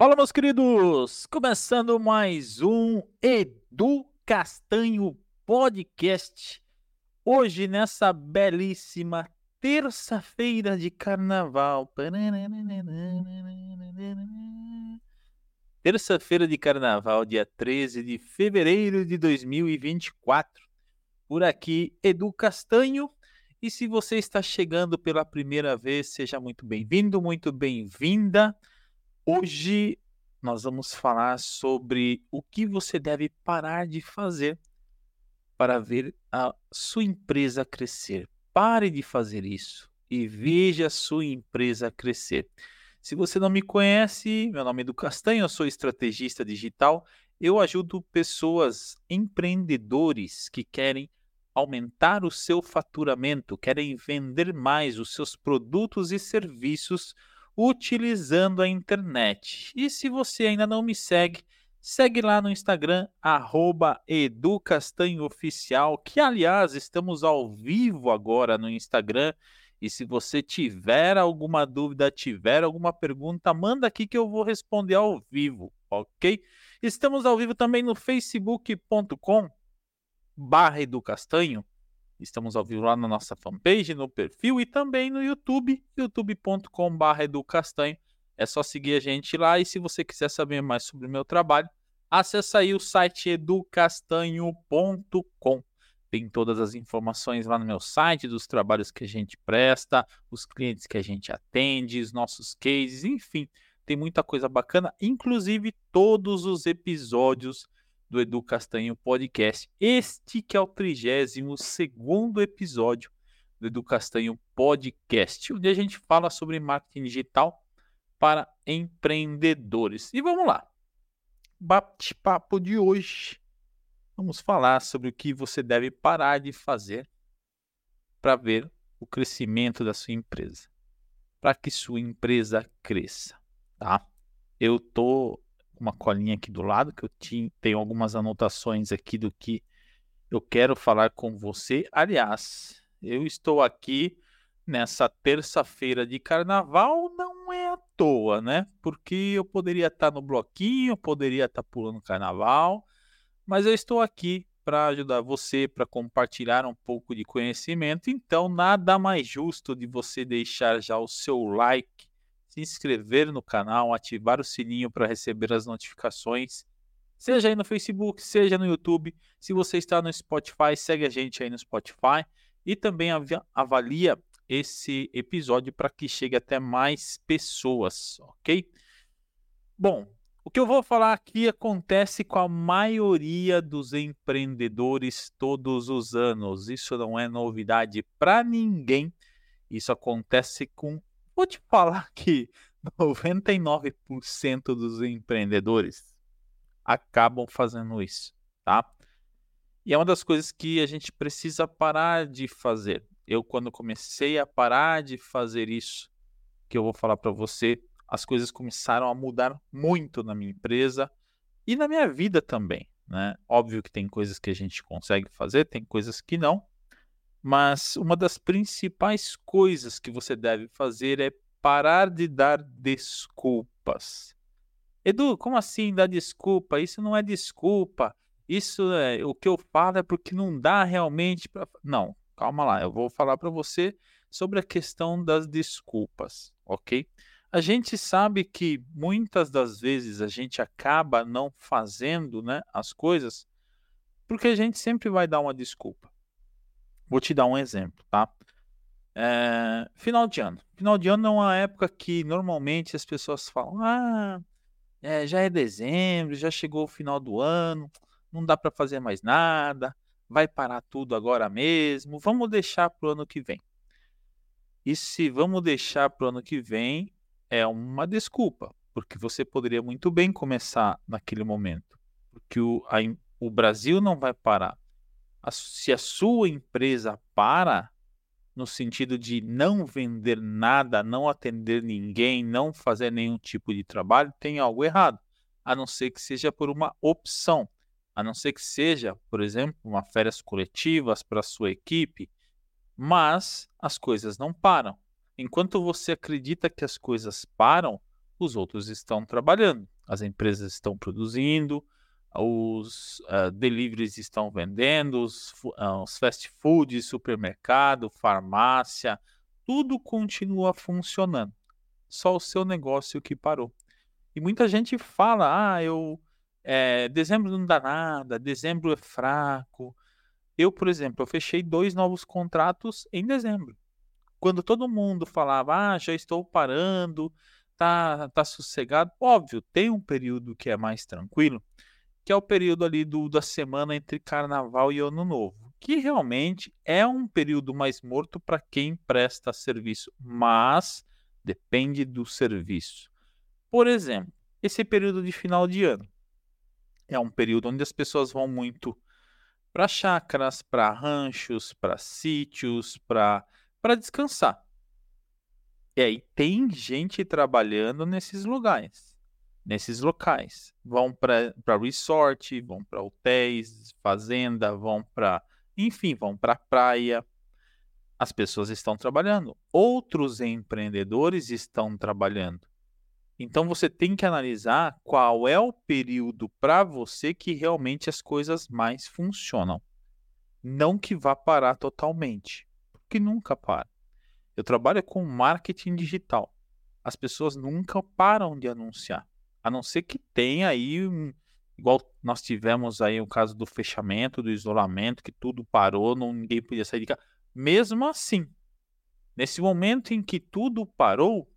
Fala, meus queridos! Começando mais um Edu Castanho Podcast. Hoje, nessa belíssima terça-feira de carnaval. Terça-feira de carnaval, dia 13 de fevereiro de 2024. Por aqui, Edu Castanho. E se você está chegando pela primeira vez, seja muito bem-vindo, muito bem-vinda. Hoje nós vamos falar sobre o que você deve parar de fazer para ver a sua empresa crescer. Pare de fazer isso e veja a sua empresa crescer. Se você não me conhece, meu nome é Edu Castanho, eu sou estrategista digital. Eu ajudo pessoas, empreendedores que querem aumentar o seu faturamento, querem vender mais os seus produtos e serviços utilizando a internet. E se você ainda não me segue, segue lá no Instagram, educastanhooficial, que aliás estamos ao vivo agora no Instagram. E se você tiver alguma dúvida, tiver alguma pergunta, manda aqui que eu vou responder ao vivo, ok? Estamos ao vivo também no facebook.com barra educastanho Estamos ao vivo lá na nossa fanpage, no perfil e também no YouTube, youtube.com.br educastanho. É só seguir a gente lá e se você quiser saber mais sobre o meu trabalho, acesse aí o site educastanho.com. Tem todas as informações lá no meu site dos trabalhos que a gente presta, os clientes que a gente atende, os nossos cases, enfim, tem muita coisa bacana, inclusive todos os episódios do Edu Castanho Podcast. Este que é o 32 segundo episódio do Edu Castanho Podcast, onde a gente fala sobre marketing digital para empreendedores. E vamos lá. Bate-papo de hoje. Vamos falar sobre o que você deve parar de fazer para ver o crescimento da sua empresa, para que sua empresa cresça, tá? Eu tô uma colinha aqui do lado, que eu tinha, tenho algumas anotações aqui do que eu quero falar com você. Aliás, eu estou aqui nessa terça-feira de carnaval, não é à toa, né? Porque eu poderia estar no bloquinho, poderia estar pulando carnaval, mas eu estou aqui para ajudar você, para compartilhar um pouco de conhecimento. Então, nada mais justo de você deixar já o seu like se inscrever no canal, ativar o sininho para receber as notificações, seja aí no Facebook, seja no YouTube. Se você está no Spotify, segue a gente aí no Spotify e também avalia esse episódio para que chegue até mais pessoas, ok? Bom, o que eu vou falar aqui acontece com a maioria dos empreendedores todos os anos. Isso não é novidade para ninguém. Isso acontece com Vou te falar que 99% dos empreendedores acabam fazendo isso, tá? E é uma das coisas que a gente precisa parar de fazer. Eu, quando comecei a parar de fazer isso, que eu vou falar para você, as coisas começaram a mudar muito na minha empresa e na minha vida também, né? Óbvio que tem coisas que a gente consegue fazer, tem coisas que não, mas uma das principais coisas que você deve fazer é parar de dar desculpas. Edu, como assim dar desculpa? Isso não é desculpa. Isso é o que eu falo é porque não dá realmente para. Não, calma lá. Eu vou falar para você sobre a questão das desculpas, ok? A gente sabe que muitas das vezes a gente acaba não fazendo né, as coisas porque a gente sempre vai dar uma desculpa. Vou te dar um exemplo, tá? É, final de ano. Final de ano é uma época que normalmente as pessoas falam: ah, é, já é dezembro, já chegou o final do ano, não dá para fazer mais nada, vai parar tudo agora mesmo, vamos deixar para o ano que vem. E se vamos deixar para o ano que vem, é uma desculpa, porque você poderia muito bem começar naquele momento, porque o, a, o Brasil não vai parar se a sua empresa para, no sentido de não vender nada, não atender ninguém, não fazer nenhum tipo de trabalho, tem algo errado. A não ser que seja por uma opção. A não ser que seja, por exemplo, uma férias coletivas para a sua equipe. Mas as coisas não param. Enquanto você acredita que as coisas param, os outros estão trabalhando. As empresas estão produzindo, os uh, deliveries estão vendendo, os, uh, os fast foods, supermercado, farmácia, tudo continua funcionando. Só o seu negócio que parou. E muita gente fala: ah, eu. É, dezembro não dá nada, dezembro é fraco. Eu, por exemplo, eu fechei dois novos contratos em dezembro. Quando todo mundo falava, ah, já estou parando, tá, tá sossegado. Óbvio, tem um período que é mais tranquilo, que é o período ali do, da semana entre Carnaval e Ano Novo, que realmente é um período mais morto para quem presta serviço, mas depende do serviço. Por exemplo, esse período de final de ano é um período onde as pessoas vão muito para chácaras, para ranchos, para sítios, para descansar. E aí tem gente trabalhando nesses lugares, nesses locais. Vão para resort, vão para hotéis, fazenda, vão para, enfim, vão para praia. As pessoas estão trabalhando. Outros empreendedores estão trabalhando. Então você tem que analisar qual é o período para você que realmente as coisas mais funcionam. Não que vá parar totalmente, porque nunca para. Eu trabalho com marketing digital. As pessoas nunca param de anunciar, a não ser que tenha aí igual nós tivemos aí o caso do fechamento, do isolamento, que tudo parou, não, ninguém podia sair de casa. Mesmo assim, nesse momento em que tudo parou,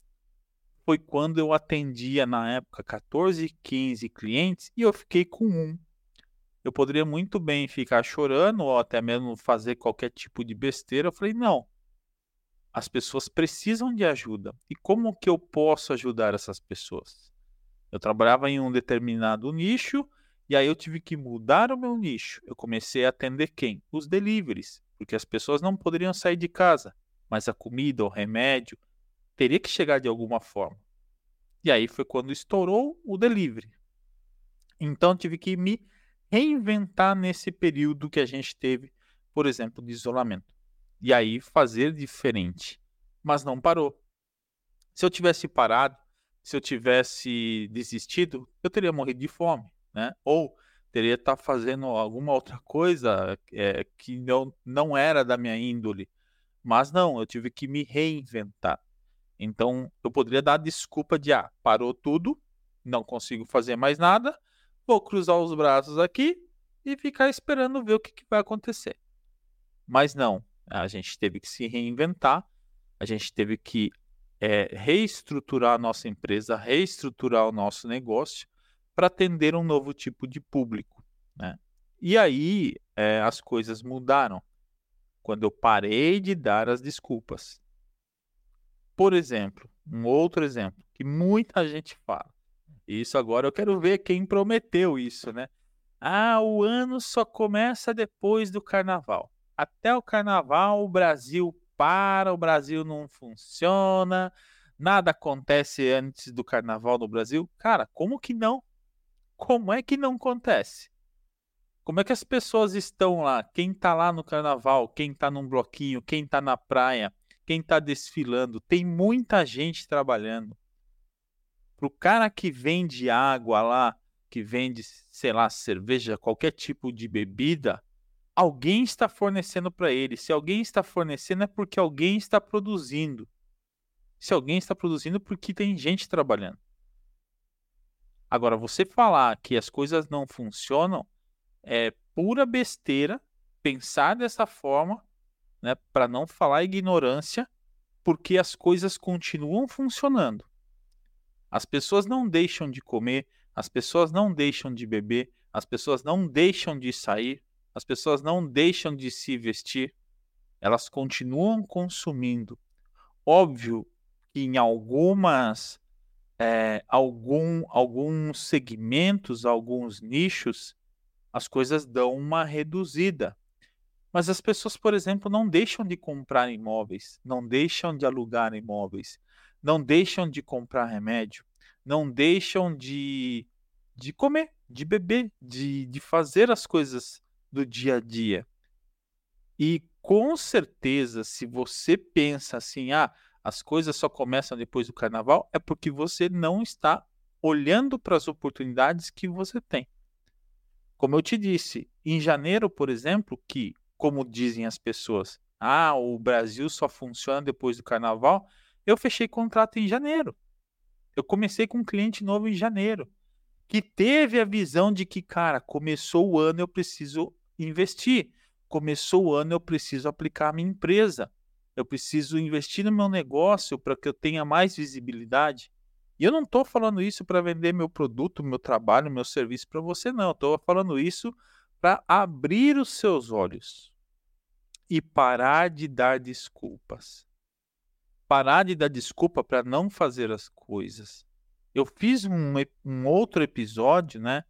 foi quando eu atendia na época 14, 15 clientes e eu fiquei com um. Eu poderia muito bem ficar chorando ou até mesmo fazer qualquer tipo de besteira. Eu falei, não. As pessoas precisam de ajuda. E como que eu posso ajudar essas pessoas? Eu trabalhava em um determinado nicho e aí eu tive que mudar o meu nicho. Eu comecei a atender quem? Os deliveries, porque as pessoas não poderiam sair de casa, mas a comida, o remédio, teria que chegar de alguma forma. E aí foi quando estourou o delivery. Então tive que me reinventar nesse período que a gente teve, por exemplo, de isolamento. E aí fazer diferente. Mas não parou. Se eu tivesse parado, se eu tivesse desistido, eu teria morrido de fome, né? Ou teria estar tá fazendo alguma outra coisa é, que não, não era da minha índole. Mas não, eu tive que me reinventar. Então, eu poderia dar desculpa de, ah, parou tudo, não consigo fazer mais nada, vou cruzar os braços aqui e ficar esperando ver o que, que vai acontecer. Mas não, a gente teve que se reinventar, a gente teve que é, reestruturar a nossa empresa, reestruturar o nosso negócio para atender um novo tipo de público. Né? E aí é, as coisas mudaram quando eu parei de dar as desculpas. Por exemplo, um outro exemplo que muita gente fala. Isso agora eu quero ver quem prometeu isso, né? Ah, o ano só começa depois do carnaval. Até o carnaval o Brasil para, o Brasil não funciona, nada acontece antes do carnaval no Brasil. Cara, como que não? Como é que não acontece? Como é que as pessoas estão lá? Quem tá lá no carnaval? Quem tá num bloquinho? Quem tá na praia? quem está desfilando, tem muita gente trabalhando. Para o cara que vende água lá, que vende, sei lá, cerveja, qualquer tipo de bebida, alguém está fornecendo para ele. Se alguém está fornecendo, é porque alguém está produzindo. Se alguém está produzindo, porque tem gente trabalhando. Agora, você falar que as coisas não funcionam é pura besteira pensar dessa forma né, para não falar ignorância, porque as coisas continuam funcionando. As pessoas não deixam de comer, as pessoas não deixam de beber, as pessoas não deixam de sair, as pessoas não deixam de se vestir, elas continuam consumindo. Óbvio que em algumas é, algum, alguns segmentos, alguns nichos, as coisas dão uma reduzida. Mas as pessoas, por exemplo, não deixam de comprar imóveis, não deixam de alugar imóveis, não deixam de comprar remédio, não deixam de, de comer, de beber, de, de fazer as coisas do dia a dia. E com certeza, se você pensa assim, ah, as coisas só começam depois do carnaval, é porque você não está olhando para as oportunidades que você tem. Como eu te disse, em janeiro, por exemplo, que, como dizem as pessoas, ah, o Brasil só funciona depois do carnaval, eu fechei contrato em janeiro. Eu comecei com um cliente novo em janeiro, que teve a visão de que, cara, começou o ano, eu preciso investir. Começou o ano, eu preciso aplicar a minha empresa. Eu preciso investir no meu negócio para que eu tenha mais visibilidade. E eu não estou falando isso para vender meu produto, meu trabalho, meu serviço para você, não. Estou falando isso para abrir os seus olhos e parar de dar desculpas. Parar de dar desculpa para não fazer as coisas. Eu fiz um, um outro episódio, né?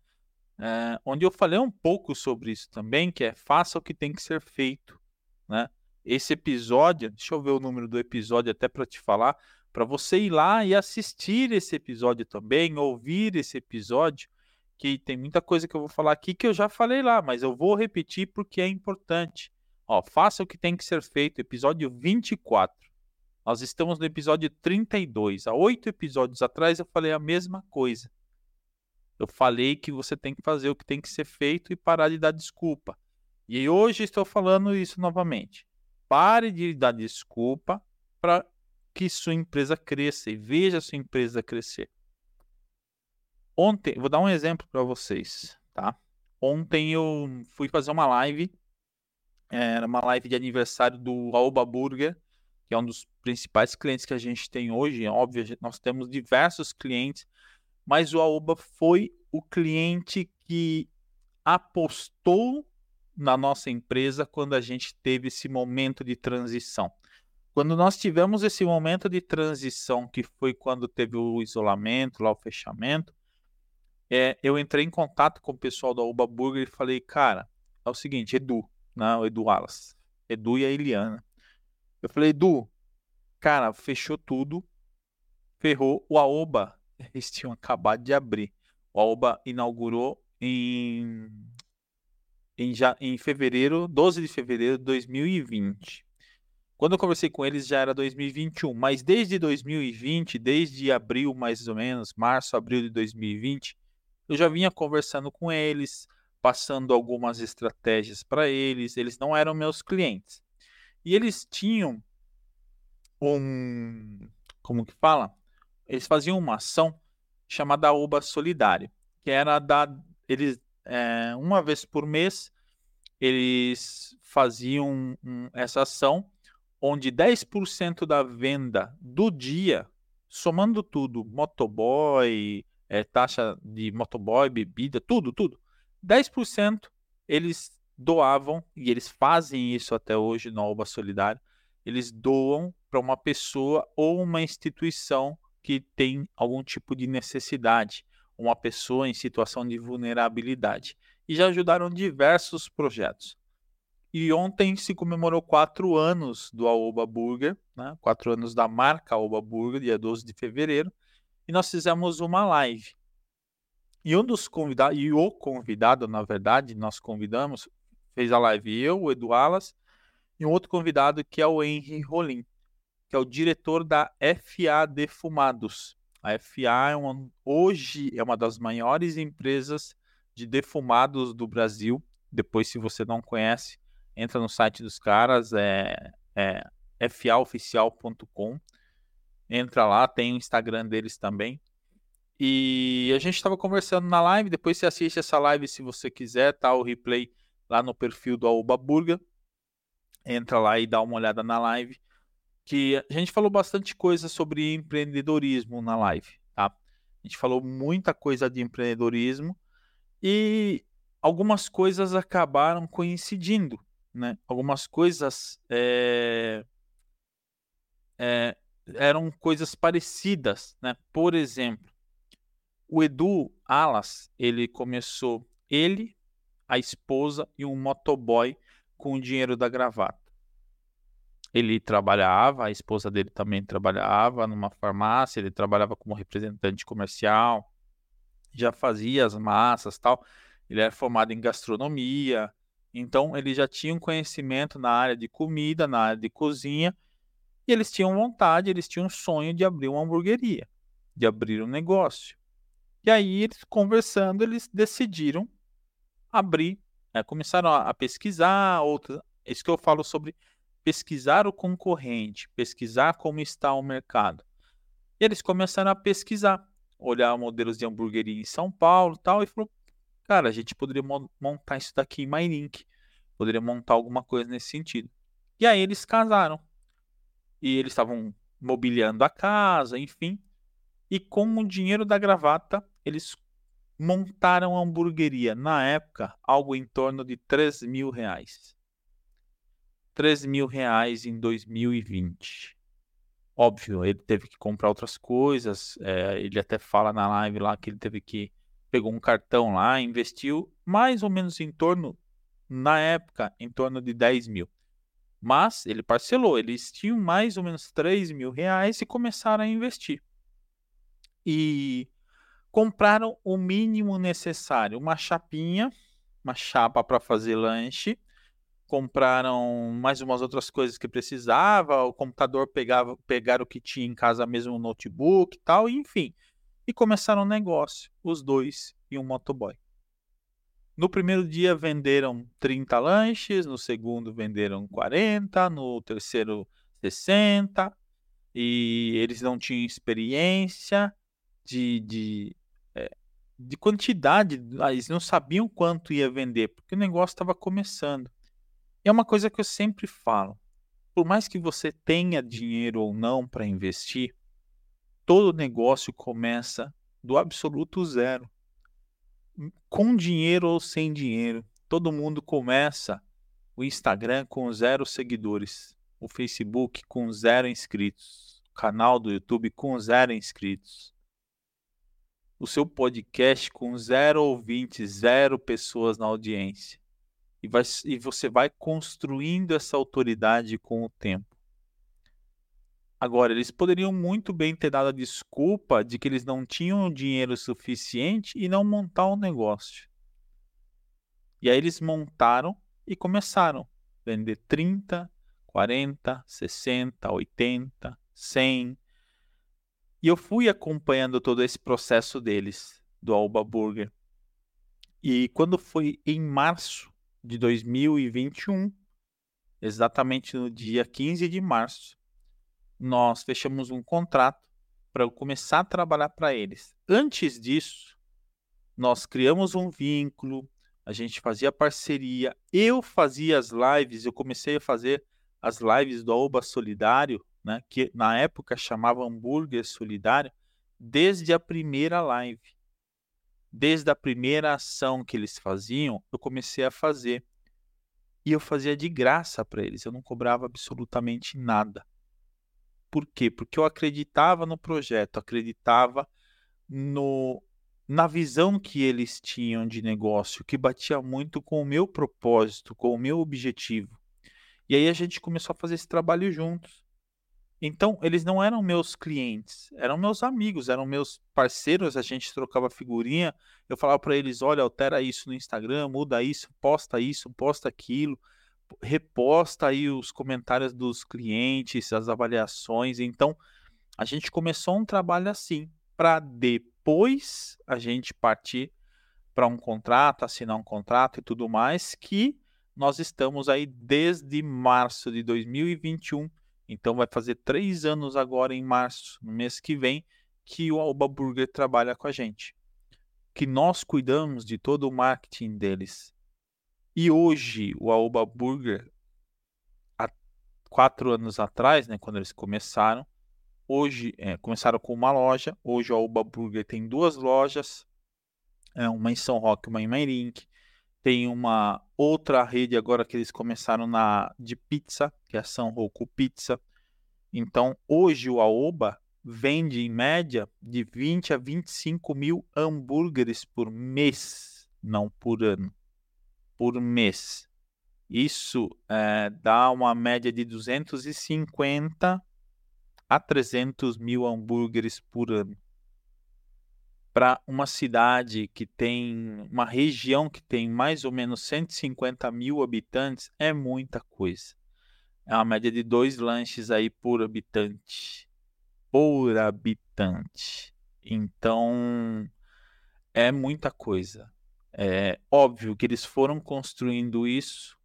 É, onde eu falei um pouco sobre isso também, que é faça o que tem que ser feito, né? Esse episódio, deixa eu ver o número do episódio até para te falar, para você ir lá e assistir esse episódio também, ouvir esse episódio, que tem muita coisa que eu vou falar aqui que eu já falei lá, mas eu vou repetir porque é importante. Ó, faça o que tem que ser feito, episódio 24. Nós estamos no episódio 32. Há oito episódios atrás eu falei a mesma coisa. Eu falei que você tem que fazer o que tem que ser feito e parar de dar desculpa. E hoje estou falando isso novamente. Pare de dar desculpa para que sua empresa cresça e veja sua empresa crescer. Ontem, vou dar um exemplo para vocês, tá? Ontem eu fui fazer uma live, era uma live de aniversário do Aoba Burger, que é um dos principais clientes que a gente tem hoje. Óbvio, nós temos diversos clientes, mas o Aoba foi o cliente que apostou na nossa empresa quando a gente teve esse momento de transição. Quando nós tivemos esse momento de transição, que foi quando teve o isolamento, lá o fechamento, é, eu entrei em contato com o pessoal da Uba Burger e falei, cara, é o seguinte, Edu, não, né, Edu Alas, Edu e a Eliana. Eu falei, Edu, cara, fechou tudo, ferrou. O Aoba, eles tinham acabado de abrir. O Aoba inaugurou em, em, já, em fevereiro, 12 de fevereiro de 2020. Quando eu conversei com eles já era 2021, mas desde 2020, desde abril mais ou menos, março, abril de 2020, eu já vinha conversando com eles, passando algumas estratégias para eles. Eles não eram meus clientes. E eles tinham um. Como que fala? Eles faziam uma ação chamada Oba Solidário, que era da. Eles, é, uma vez por mês, eles faziam um, essa ação onde 10% da venda do dia, somando tudo, motoboy, é, taxa de motoboy, bebida, tudo, tudo, 10% eles doavam, e eles fazem isso até hoje no Alba Solidário, eles doam para uma pessoa ou uma instituição que tem algum tipo de necessidade, uma pessoa em situação de vulnerabilidade. E já ajudaram diversos projetos. E ontem se comemorou quatro anos do Aoba Burger, né? quatro anos da marca Aoba Burger, dia 12 de fevereiro, e nós fizemos uma live. E um dos convidados, e o convidado, na verdade, nós convidamos, fez a live eu, o Edu Alas, e um outro convidado que é o Henry Rolim, que é o diretor da FA Defumados. A FA é hoje é uma das maiores empresas de defumados do Brasil. Depois, se você não conhece, entra no site dos caras, é, é faoficial.com. Entra lá, tem o Instagram deles também. E a gente estava conversando na live. Depois você assiste essa live se você quiser, tá? O replay lá no perfil do Aoba Burger. Entra lá e dá uma olhada na live. Que a gente falou bastante coisa sobre empreendedorismo na live, tá? A gente falou muita coisa de empreendedorismo e algumas coisas acabaram coincidindo né? Algumas coisas é, é, eram coisas parecidas, né? Por exemplo, o Edu Alas, ele começou, ele, a esposa e um motoboy com o dinheiro da gravata. Ele trabalhava, a esposa dele também trabalhava numa farmácia, ele trabalhava como representante comercial, já fazia as massas, tal. Ele era formado em gastronomia, então, ele já tinha um conhecimento na área de comida, na área de cozinha, E eles tinham vontade, eles tinham um sonho de abrir uma hamburgueria, de abrir um negócio. E aí, eles conversando, eles decidiram abrir, né, começaram a, pesquisar outras. É isso que eu falo sobre pesquisar o concorrente, pesquisar como está o mercado. E eles começaram a pesquisar, olhar modelos de hamburgueria em São Paulo tal, e falou, cara, a gente poderia montar isso daqui em Mairink, poderia montar alguma coisa nesse sentido. E aí eles casaram. E eles estavam mobiliando a casa, enfim. E com o dinheiro da gravata, eles montaram a hamburgueria. Na época, algo em torno de 3 mil reais. 3 mil reais em 2020. Óbvio, ele teve que comprar outras coisas. É, ele até fala na live lá que ele teve que pegou um cartão lá, investiu mais ou menos em torno, na época, em torno de 10 mil. Mas ele parcelou, eles tinham mais ou menos 3 mil reais e começaram a investir. E compraram o mínimo necessário: uma chapinha, uma chapa para fazer lanche. Compraram mais umas outras coisas que precisava. O computador pegava, pegaram o que tinha em casa mesmo, o notebook e tal, enfim. E começaram o negócio, os dois e um motoboy. No primeiro dia venderam 30 lanches, no segundo venderam 40, no terceiro 60, e eles não tinham experiência de, de de quantidade, eles não sabiam quanto ia vender, porque o negócio estava começando. É uma coisa que eu sempre falo: por mais que você tenha dinheiro ou não para investir, todo negócio começa do absoluto zero. Com dinheiro ou sem dinheiro, todo mundo começa o Instagram com zero seguidores, o Facebook com zero inscritos, o canal do YouTube com zero inscritos o seu podcast com zero ouvintes, zero pessoas na audiência. E, vai, e você vai construindo essa autoridade com o tempo. Agora, eles poderiam muito bem ter dado a desculpa de que eles não tinham dinheiro suficiente e não montar um negócio. E aí eles montaram e começaram a vender 30, 40, 60, 80, 100, e eu fui acompanhando todo esse processo deles, do Alba Burger. E quando foi em março de 2021, exatamente no dia 15 de março, nós fechamos um contrato para eu começar a trabalhar para eles. Antes disso, nós criamos um vínculo, a gente fazia parceria, eu fazia as lives, eu comecei a fazer as lives do Alba Solidário né, que na época chamava hambúrguer solidário, desde a primeira live. Desde a primeira ação que eles faziam, eu comecei a fazer. E eu fazia de graça para eles, eu não cobrava absolutamente nada. Por quê? Porque eu acreditava no projeto, acreditava no, na visão que eles tinham de negócio, que batia muito com o meu propósito, com o meu objetivo. E aí a gente começou a fazer esse trabalho juntos. Então, eles não eram meus clientes, eram meus amigos, eram meus parceiros, a gente trocava figurinha. Eu falava para eles: olha, altera isso no Instagram, muda isso, posta isso, posta aquilo, reposta aí os comentários dos clientes, as avaliações. Então, a gente começou um trabalho assim, para depois a gente partir para um contrato, assinar um contrato e tudo mais, que nós estamos aí desde março de 2021 então vai fazer três anos agora em março, no mês que vem, que o Alba Burger trabalha com a gente. Que nós cuidamos de todo o marketing deles. E hoje o Alba Burger, há quatro anos atrás, né, quando eles começaram, hoje é, começaram com uma loja. Hoje o Alba Burger tem duas lojas, é, uma em São Roque, uma em Mairink. Tem uma outra rede agora que eles começaram na de pizza, que é a São Roku Pizza. Então, hoje o Aoba vende em média de 20 a 25 mil hambúrgueres por mês, não por ano, por mês. Isso é, dá uma média de 250 a 300 mil hambúrgueres por ano para uma cidade que tem uma região que tem mais ou menos 150 mil habitantes é muita coisa. É uma média de dois lanches aí por habitante. Por habitante. Então, é muita coisa. É óbvio que eles foram construindo isso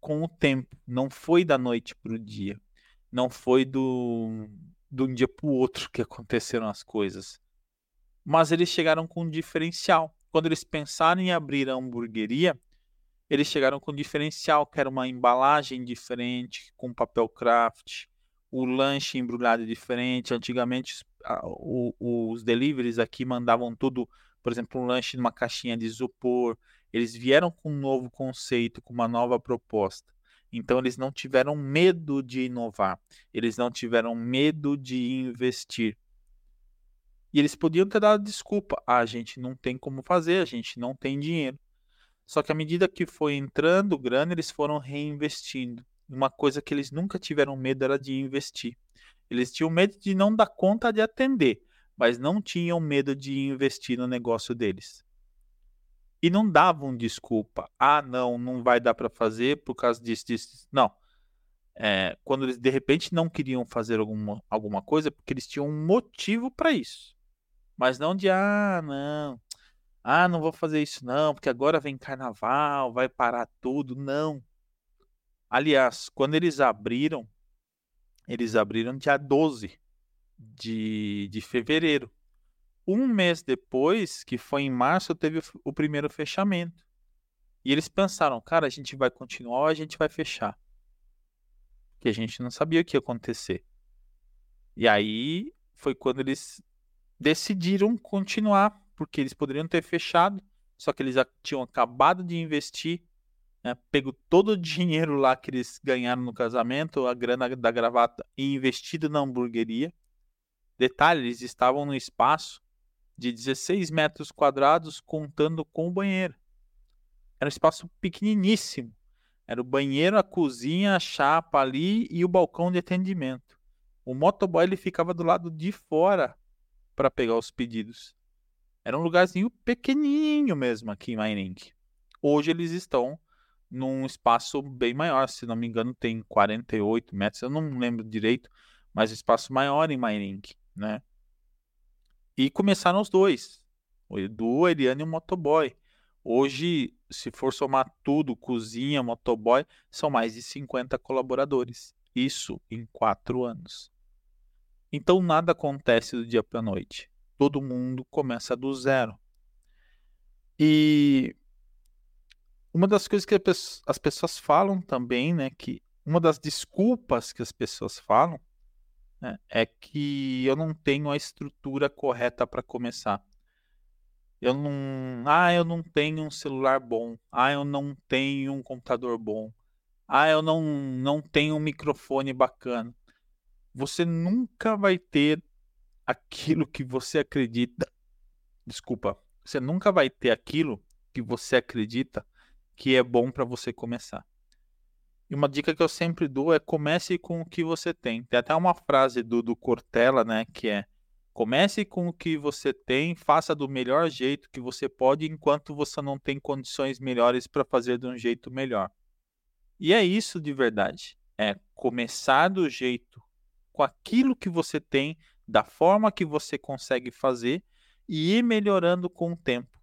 com o tempo. Não foi da noite para o dia. Não foi do, de um dia para o outro que aconteceram as coisas. Mas eles chegaram com um diferencial. Quando eles pensaram em abrir a hamburgueria, eles chegaram com um diferencial, que era uma embalagem diferente, com papel craft, o lanche embrulhado diferente. Antigamente, os deliveries aqui mandavam tudo, por exemplo, um lanche numa caixinha de isopor. Eles vieram com um novo conceito, com uma nova proposta. Então, eles não tiveram medo de inovar, eles não tiveram medo de investir. E eles podiam ter dado desculpa: ah, a gente não tem como fazer, a gente não tem dinheiro. Só que à medida que foi entrando grana, eles foram reinvestindo. Uma coisa que eles nunca tiveram medo era de investir. Eles tinham medo de não dar conta de atender, mas não tinham medo de investir no negócio deles. E não davam desculpa. Ah, não, não vai dar para fazer por causa disso, disso. Não. É, quando eles de repente não queriam fazer alguma, alguma coisa, porque eles tinham um motivo para isso. Mas não de, ah, não, ah, não vou fazer isso não, porque agora vem carnaval, vai parar tudo. Não. Aliás, quando eles abriram, eles abriram dia 12 de, de fevereiro. Um mês depois, que foi em março, teve o primeiro fechamento. E eles pensaram, cara, a gente vai continuar ou a gente vai fechar? Que a gente não sabia o que ia acontecer. E aí foi quando eles decidiram continuar porque eles poderiam ter fechado, só que eles tinham acabado de investir, né, pego todo o dinheiro lá que eles ganharam no casamento, a grana da gravata, e investido na hamburgueria. Detalhe, eles estavam no espaço de 16 metros quadrados, contando com o banheiro. Era um espaço pequeniníssimo. Era o banheiro, a cozinha, a chapa ali e o balcão de atendimento. O motoboy ele ficava do lado de fora para pegar os pedidos. Era um lugarzinho pequenininho mesmo aqui em Mairink. Hoje eles estão num espaço bem maior, se não me engano tem 48 metros, eu não lembro direito, mas espaço maior em Mairink, né? E começaram os dois, o Edu, a Eliane e o motoboy. Hoje, se for somar tudo, cozinha, motoboy, são mais de 50 colaboradores. Isso em quatro anos. Então nada acontece do dia para a noite todo mundo começa do zero. E uma das coisas que as pessoas falam também, né, que uma das desculpas que as pessoas falam né, é que eu não tenho a estrutura correta para começar. Eu não, ah, eu não tenho um celular bom. Ah, eu não tenho um computador bom. Ah, eu não não tenho um microfone bacana. Você nunca vai ter aquilo que você acredita. Desculpa, você nunca vai ter aquilo que você acredita que é bom para você começar. E uma dica que eu sempre dou é comece com o que você tem. Tem até uma frase do, do Cortella, né, que é comece com o que você tem, faça do melhor jeito que você pode enquanto você não tem condições melhores para fazer de um jeito melhor. E é isso de verdade. É começar do jeito com aquilo que você tem da forma que você consegue fazer e ir melhorando com o tempo.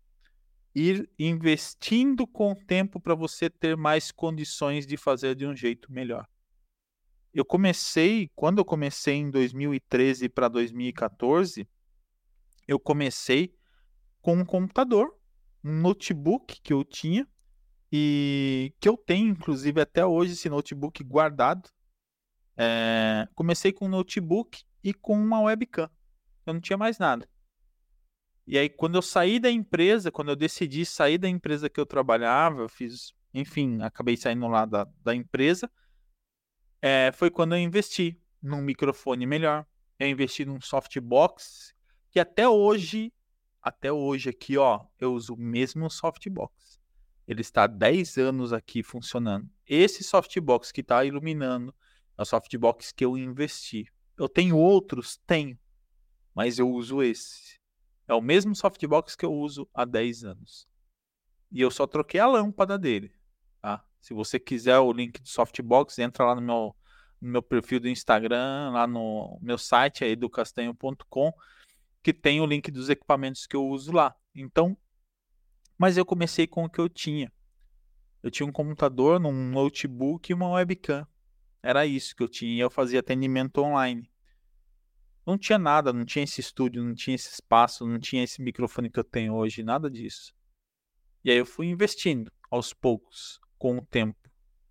Ir investindo com o tempo para você ter mais condições de fazer de um jeito melhor. Eu comecei, quando eu comecei em 2013 para 2014, eu comecei com um computador, um notebook que eu tinha e que eu tenho, inclusive, até hoje esse notebook guardado. É, comecei com um notebook e com uma webcam. Eu não tinha mais nada. E aí, quando eu saí da empresa, quando eu decidi sair da empresa que eu trabalhava, eu fiz, enfim, acabei saindo lá da, da empresa, é, foi quando eu investi num microfone melhor. Eu investi num softbox, que até hoje, até hoje aqui, ó, eu uso o mesmo softbox. Ele está há 10 anos aqui funcionando. Esse softbox que está iluminando o softbox que eu investi. Eu tenho outros? Tenho. Mas eu uso esse. É o mesmo softbox que eu uso há 10 anos. E eu só troquei a lâmpada dele. Tá? Se você quiser o link do softbox, entra lá no meu, no meu perfil do Instagram, lá no meu site, é educastanho.com, que tem o link dos equipamentos que eu uso lá. Então, mas eu comecei com o que eu tinha. Eu tinha um computador, um notebook e uma webcam. Era isso que eu tinha. Eu fazia atendimento online. Não tinha nada, não tinha esse estúdio, não tinha esse espaço, não tinha esse microfone que eu tenho hoje, nada disso. E aí eu fui investindo aos poucos, com o tempo.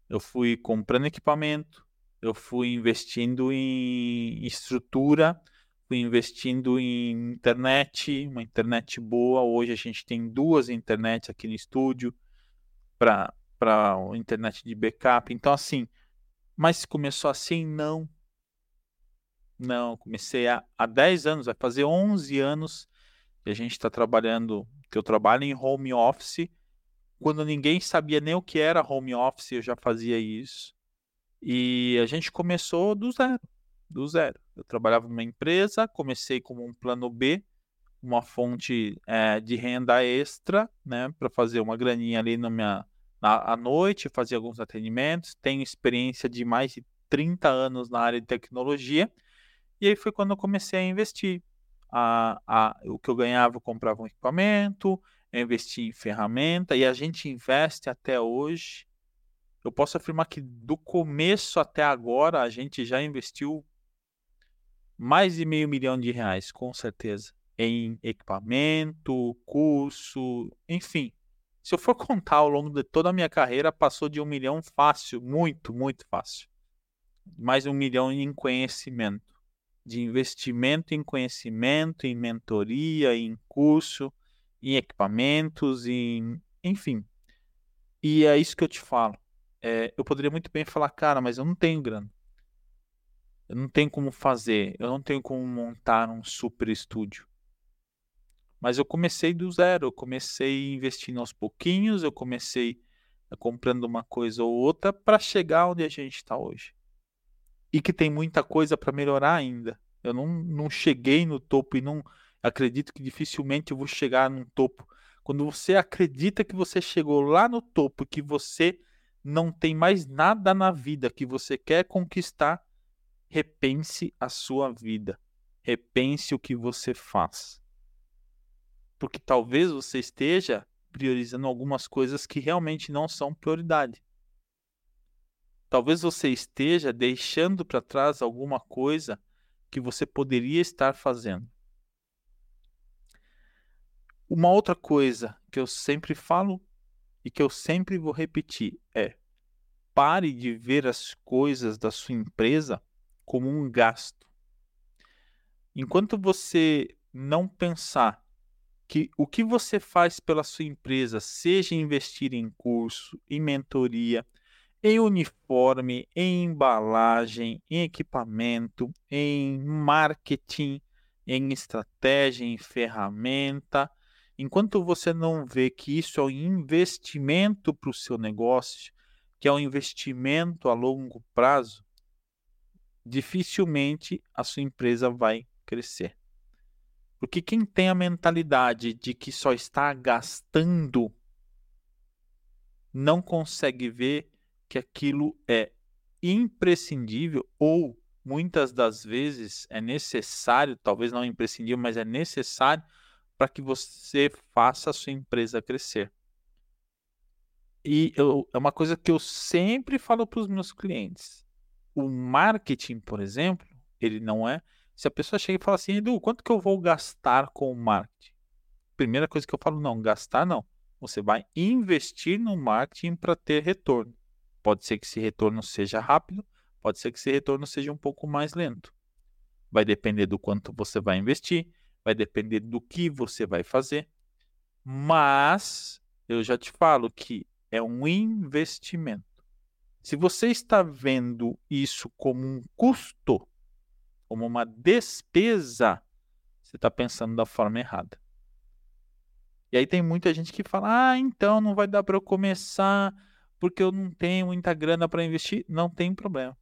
Eu fui comprando equipamento, eu fui investindo em estrutura, fui investindo em internet, uma internet boa. Hoje a gente tem duas internets aqui no estúdio para internet de backup. Então assim, mas começou assim não. Não, comecei há, há 10 anos, vai fazer 11 anos que a gente está trabalhando, que eu trabalho em home office. Quando ninguém sabia nem o que era home office, eu já fazia isso. E a gente começou do zero, do zero. Eu trabalhava numa empresa, comecei como um plano B, uma fonte é, de renda extra, né, para fazer uma graninha ali na minha, na, à noite, fazer alguns atendimentos. Tenho experiência de mais de 30 anos na área de tecnologia. E aí foi quando eu comecei a investir. A, a, o que eu ganhava, eu comprava um equipamento, eu investi em ferramenta, e a gente investe até hoje eu posso afirmar que do começo até agora a gente já investiu mais de meio milhão de reais, com certeza, em equipamento, curso, enfim. Se eu for contar ao longo de toda a minha carreira, passou de um milhão fácil, muito, muito fácil. Mais um milhão em conhecimento, de investimento em conhecimento, em mentoria, em curso, em equipamentos, em, enfim. E é isso que eu te falo é, eu poderia muito bem falar, cara, mas eu não tenho grana. Eu não tenho como fazer, eu não tenho como montar um super estúdio. Mas eu comecei do zero, eu comecei investindo aos pouquinhos, eu comecei eh, comprando uma coisa ou outra para chegar onde a gente está hoje. E que tem muita coisa para melhorar ainda. Eu não, não cheguei no topo e não acredito que dificilmente eu vou chegar no topo. Quando você acredita que você chegou lá no topo, que você não tem mais nada na vida que você quer conquistar, repense a sua vida. Repense o que você faz. Porque talvez você esteja priorizando algumas coisas que realmente não são prioridade. Talvez você esteja deixando para trás alguma coisa que você poderia estar fazendo. Uma outra coisa que eu sempre falo e que eu sempre vou repetir é: pare de ver as coisas da sua empresa como um gasto. Enquanto você não pensar que o que você faz pela sua empresa, seja investir em curso, em mentoria, em uniforme, em embalagem, em equipamento, em marketing, em estratégia, em ferramenta, enquanto você não vê que isso é um investimento para o seu negócio, que é um investimento a longo prazo, dificilmente a sua empresa vai crescer. Porque quem tem a mentalidade de que só está gastando não consegue ver que aquilo é imprescindível ou muitas das vezes é necessário, talvez não imprescindível, mas é necessário para que você faça a sua empresa crescer. E eu, é uma coisa que eu sempre falo para os meus clientes. O marketing, por exemplo, ele não é. Se a pessoa chega e fala assim, Edu, quanto que eu vou gastar com o marketing? Primeira coisa que eu falo, não, gastar não. Você vai investir no marketing para ter retorno. Pode ser que esse retorno seja rápido, pode ser que esse retorno seja um pouco mais lento. Vai depender do quanto você vai investir, vai depender do que você vai fazer. Mas eu já te falo que é um investimento. Se você está vendo isso como um custo, como uma despesa, você está pensando da forma errada. E aí tem muita gente que fala: ah, então não vai dar para eu começar porque eu não tenho muita grana para investir. Não tem problema.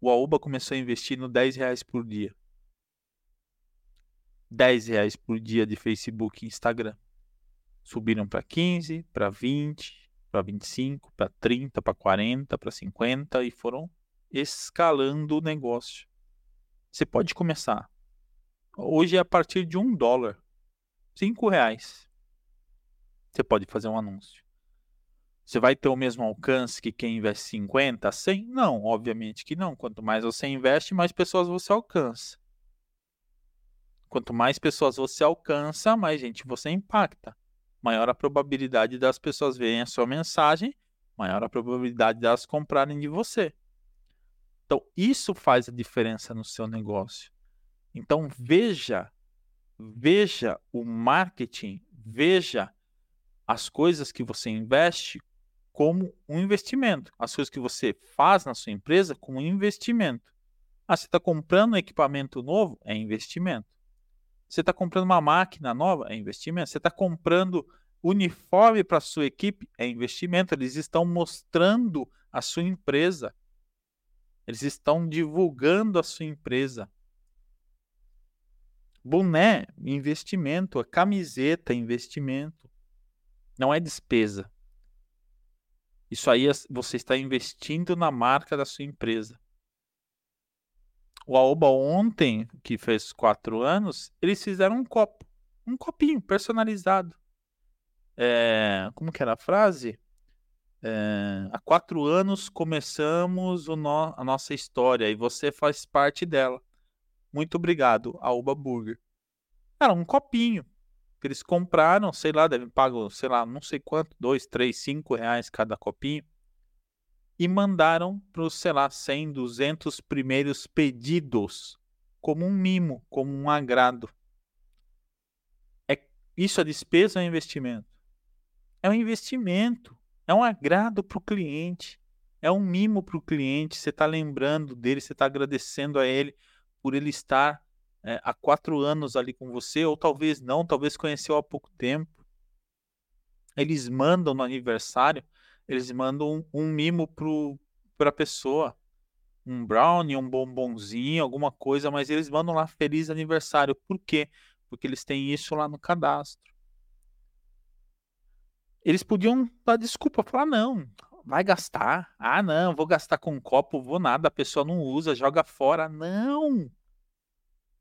O Aoba começou a investir no 10 reais por dia. 10 reais por dia de Facebook e Instagram. Subiram para 15, para 20, para 25, para 30, para 40, para 50 e foram escalando o negócio. Você pode começar. Hoje é a partir de um dólar, cinco reais. Você pode fazer um anúncio. Você vai ter o mesmo alcance que quem investe 50, 100? Não, obviamente que não. Quanto mais você investe, mais pessoas você alcança. Quanto mais pessoas você alcança, mais gente você impacta. Maior a probabilidade das pessoas verem a sua mensagem, maior a probabilidade delas comprarem de você. Então, isso faz a diferença no seu negócio. Então, veja, veja o marketing, veja as coisas que você investe como um investimento. As coisas que você faz na sua empresa como um investimento. Ah, você está comprando um equipamento novo? É investimento. Você está comprando uma máquina nova? É investimento. Você está comprando uniforme para sua equipe? É investimento. Eles estão mostrando a sua empresa. Eles estão divulgando a sua empresa. Boné, investimento. Camiseta, investimento. Não é despesa. Isso aí é você está investindo na marca da sua empresa. O Aoba ontem, que fez quatro anos, eles fizeram um copo. Um copinho personalizado. É, como que era a frase? É, há quatro anos começamos no, a nossa história e você faz parte dela. Muito obrigado, Aoba Burger. Era um copinho que eles compraram, sei lá, devem pagar, sei lá, não sei quanto, dois, três, cinco reais cada copinho. E mandaram para os, sei lá, 100, 200 primeiros pedidos, como um mimo, como um agrado. É, isso é despesa ou é investimento? É um investimento, é um agrado para o cliente, é um mimo para o cliente. Você está lembrando dele, você está agradecendo a ele por ele estar é, há quatro anos ali com você, ou talvez não, talvez conheceu há pouco tempo. Eles mandam no aniversário, eles mandam um, um mimo para a pessoa. Um brownie, um bombonzinho, alguma coisa, mas eles mandam lá feliz aniversário. Por quê? Porque eles têm isso lá no cadastro. Eles podiam dar desculpa, falar não, vai gastar. Ah, não, vou gastar com um copo, vou nada, a pessoa não usa, joga fora. Não!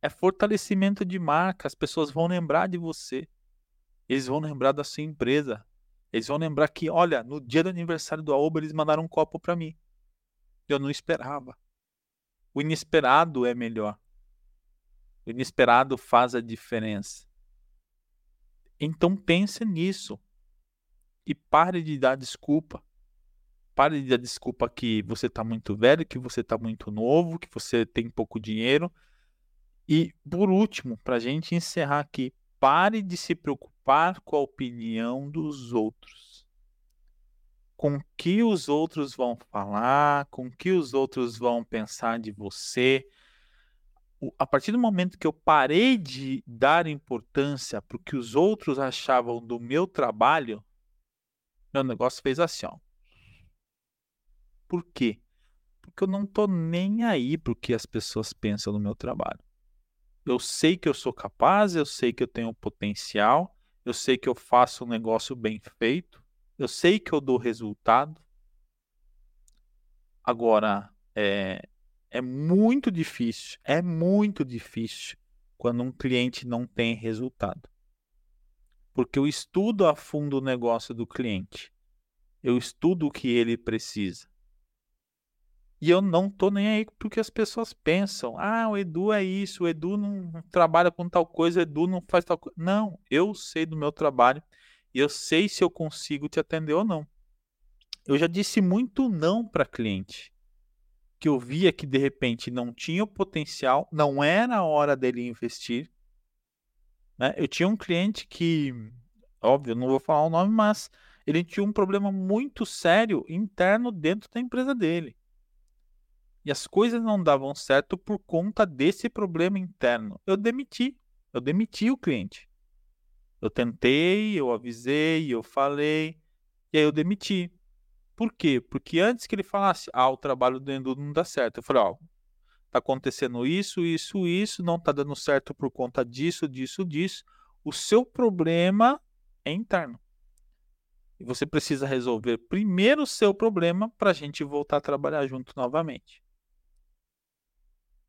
É fortalecimento de marca. As pessoas vão lembrar de você. Eles vão lembrar da sua empresa. Eles vão lembrar que, olha, no dia do aniversário do Aoba, eles mandaram um copo para mim. Eu não esperava. O inesperado é melhor. O inesperado faz a diferença. Então pense nisso. E pare de dar desculpa. Pare de dar desculpa que você está muito velho, que você está muito novo, que você tem pouco dinheiro e, por último, para a gente encerrar aqui, pare de se preocupar com a opinião dos outros. Com que os outros vão falar, com que os outros vão pensar de você. A partir do momento que eu parei de dar importância para o que os outros achavam do meu trabalho, meu negócio fez assim, ó. Por quê? Porque eu não estou nem aí para o que as pessoas pensam do meu trabalho. Eu sei que eu sou capaz, eu sei que eu tenho potencial, eu sei que eu faço um negócio bem feito, eu sei que eu dou resultado. Agora, é, é muito difícil, é muito difícil quando um cliente não tem resultado. Porque eu estudo a fundo o negócio do cliente. Eu estudo o que ele precisa. E eu não tô nem aí porque as pessoas pensam. Ah, o Edu é isso, o Edu não trabalha com tal coisa, o Edu não faz tal coisa. Não, eu sei do meu trabalho e eu sei se eu consigo te atender ou não. Eu já disse muito não para cliente. Que eu via que de repente não tinha o potencial, não era a hora dele investir. Né? Eu tinha um cliente que, óbvio, não vou falar o nome, mas ele tinha um problema muito sério interno dentro da empresa dele. E as coisas não davam certo por conta desse problema interno. Eu demiti. Eu demiti o cliente. Eu tentei, eu avisei, eu falei, e aí eu demiti. Por quê? Porque antes que ele falasse, ah, o trabalho do Endu não dá certo, eu falei, ó, tá acontecendo isso, isso, isso, não tá dando certo por conta disso, disso, disso. O seu problema é interno. E você precisa resolver primeiro o seu problema para a gente voltar a trabalhar junto novamente.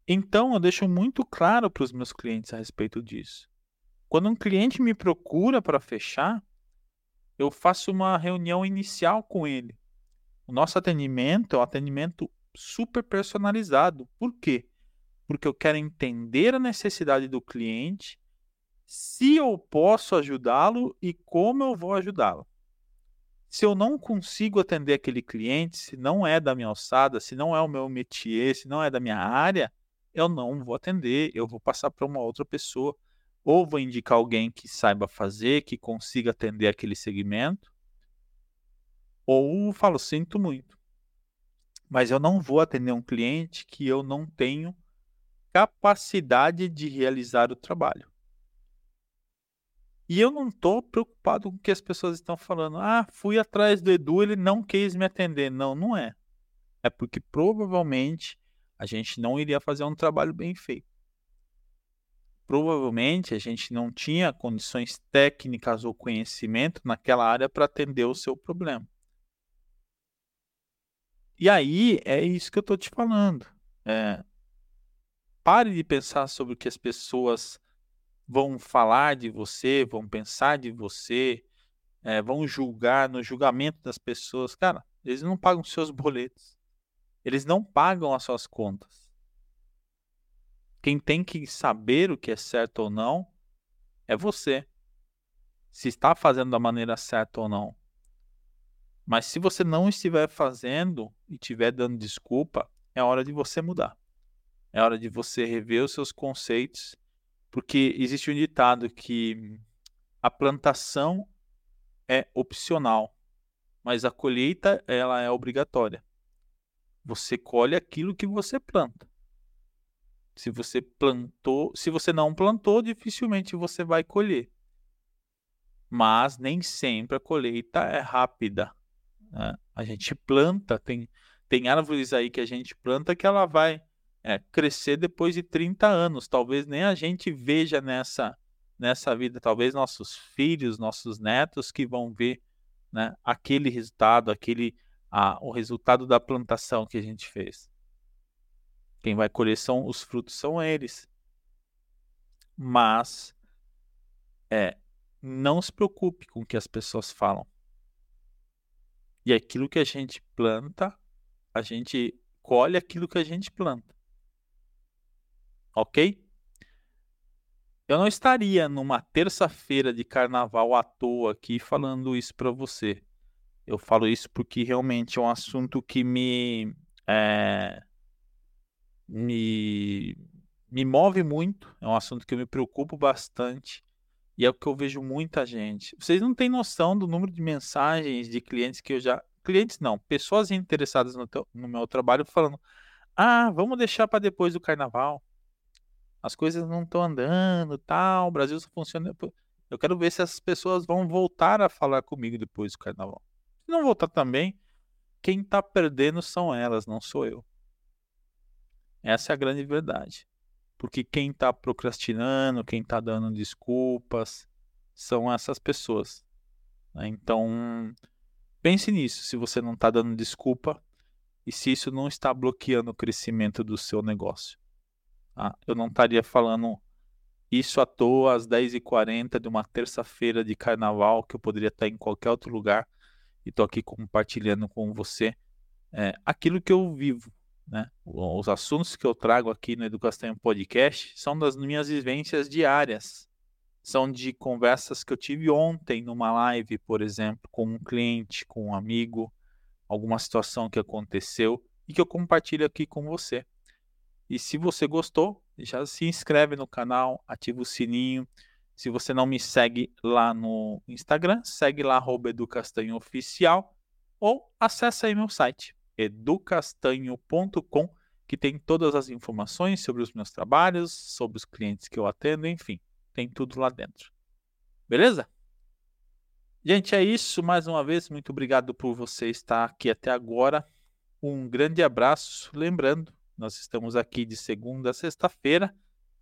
Então, eu deixo muito claro para os meus clientes a respeito disso. Quando um cliente me procura para fechar, eu faço uma reunião inicial com ele. O nosso atendimento é um atendimento super personalizado. Por quê? Porque eu quero entender a necessidade do cliente, se eu posso ajudá-lo e como eu vou ajudá-lo. Se eu não consigo atender aquele cliente, se não é da minha alçada, se não é o meu métier, se não é da minha área, eu não vou atender, eu vou passar para uma outra pessoa. Ou vou indicar alguém que saiba fazer, que consiga atender aquele segmento, ou falo, sinto muito. Mas eu não vou atender um cliente que eu não tenho capacidade de realizar o trabalho. E eu não estou preocupado com o que as pessoas estão falando. Ah, fui atrás do Edu, ele não quis me atender. Não, não é. É porque provavelmente a gente não iria fazer um trabalho bem feito. Provavelmente a gente não tinha condições técnicas ou conhecimento naquela área para atender o seu problema. E aí é isso que eu estou te falando. É, pare de pensar sobre o que as pessoas vão falar de você, vão pensar de você, é, vão julgar no julgamento das pessoas. Cara, eles não pagam seus boletos. Eles não pagam as suas contas. Quem tem que saber o que é certo ou não é você. Se está fazendo da maneira certa ou não. Mas se você não estiver fazendo e estiver dando desculpa, é hora de você mudar. É hora de você rever os seus conceitos porque existe um ditado que a plantação é opcional, mas a colheita ela é obrigatória. Você colhe aquilo que você planta. Se você plantou, se você não plantou, dificilmente você vai colher. Mas nem sempre a colheita é rápida. Né? A gente planta, tem, tem árvores aí que a gente planta que ela vai é, crescer depois de 30 anos. Talvez nem a gente veja nessa, nessa vida, talvez nossos filhos, nossos netos que vão ver né, aquele resultado, aquele a, o resultado da plantação que a gente fez. Quem vai colher são os frutos são eles. Mas é, não se preocupe com o que as pessoas falam. E aquilo que a gente planta, a gente colhe aquilo que a gente planta ok? Eu não estaria numa terça-feira de carnaval à toa aqui falando isso para você. Eu falo isso porque realmente é um assunto que me, é, me, me move muito, é um assunto que eu me preocupo bastante e é o que eu vejo muita gente. Vocês não têm noção do número de mensagens de clientes que eu já. Clientes não, pessoas interessadas no, teu, no meu trabalho falando: ah, vamos deixar para depois do carnaval as coisas não estão andando, tal, o Brasil só funciona. Eu quero ver se essas pessoas vão voltar a falar comigo depois do carnaval. Se não voltar também, quem está perdendo são elas, não sou eu. Essa é a grande verdade. Porque quem está procrastinando, quem está dando desculpas, são essas pessoas. Né? Então, pense nisso. Se você não está dando desculpa e se isso não está bloqueando o crescimento do seu negócio. Tá? Eu não estaria falando isso à toa às 10h40 de uma terça-feira de carnaval, que eu poderia estar em qualquer outro lugar e estou aqui compartilhando com você é, aquilo que eu vivo. Né? Os assuntos que eu trago aqui no Educação Podcast são das minhas vivências diárias. São de conversas que eu tive ontem numa live, por exemplo, com um cliente, com um amigo, alguma situação que aconteceu e que eu compartilho aqui com você. E se você gostou, já se inscreve no canal, ativa o sininho. Se você não me segue lá no Instagram, segue lá @educastanhooficial ou acessa aí meu site educastanho.com, que tem todas as informações sobre os meus trabalhos, sobre os clientes que eu atendo, enfim, tem tudo lá dentro. Beleza? Gente, é isso. Mais uma vez, muito obrigado por você estar aqui até agora. Um grande abraço. Lembrando, nós estamos aqui de segunda a sexta-feira.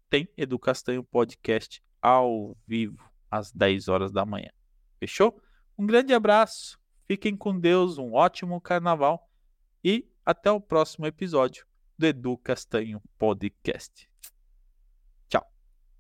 Tem Educastanho Podcast ao vivo, às 10 horas da manhã. Fechou? Um grande abraço, fiquem com Deus, um ótimo carnaval e até o próximo episódio. do Edu Castanho Podcast.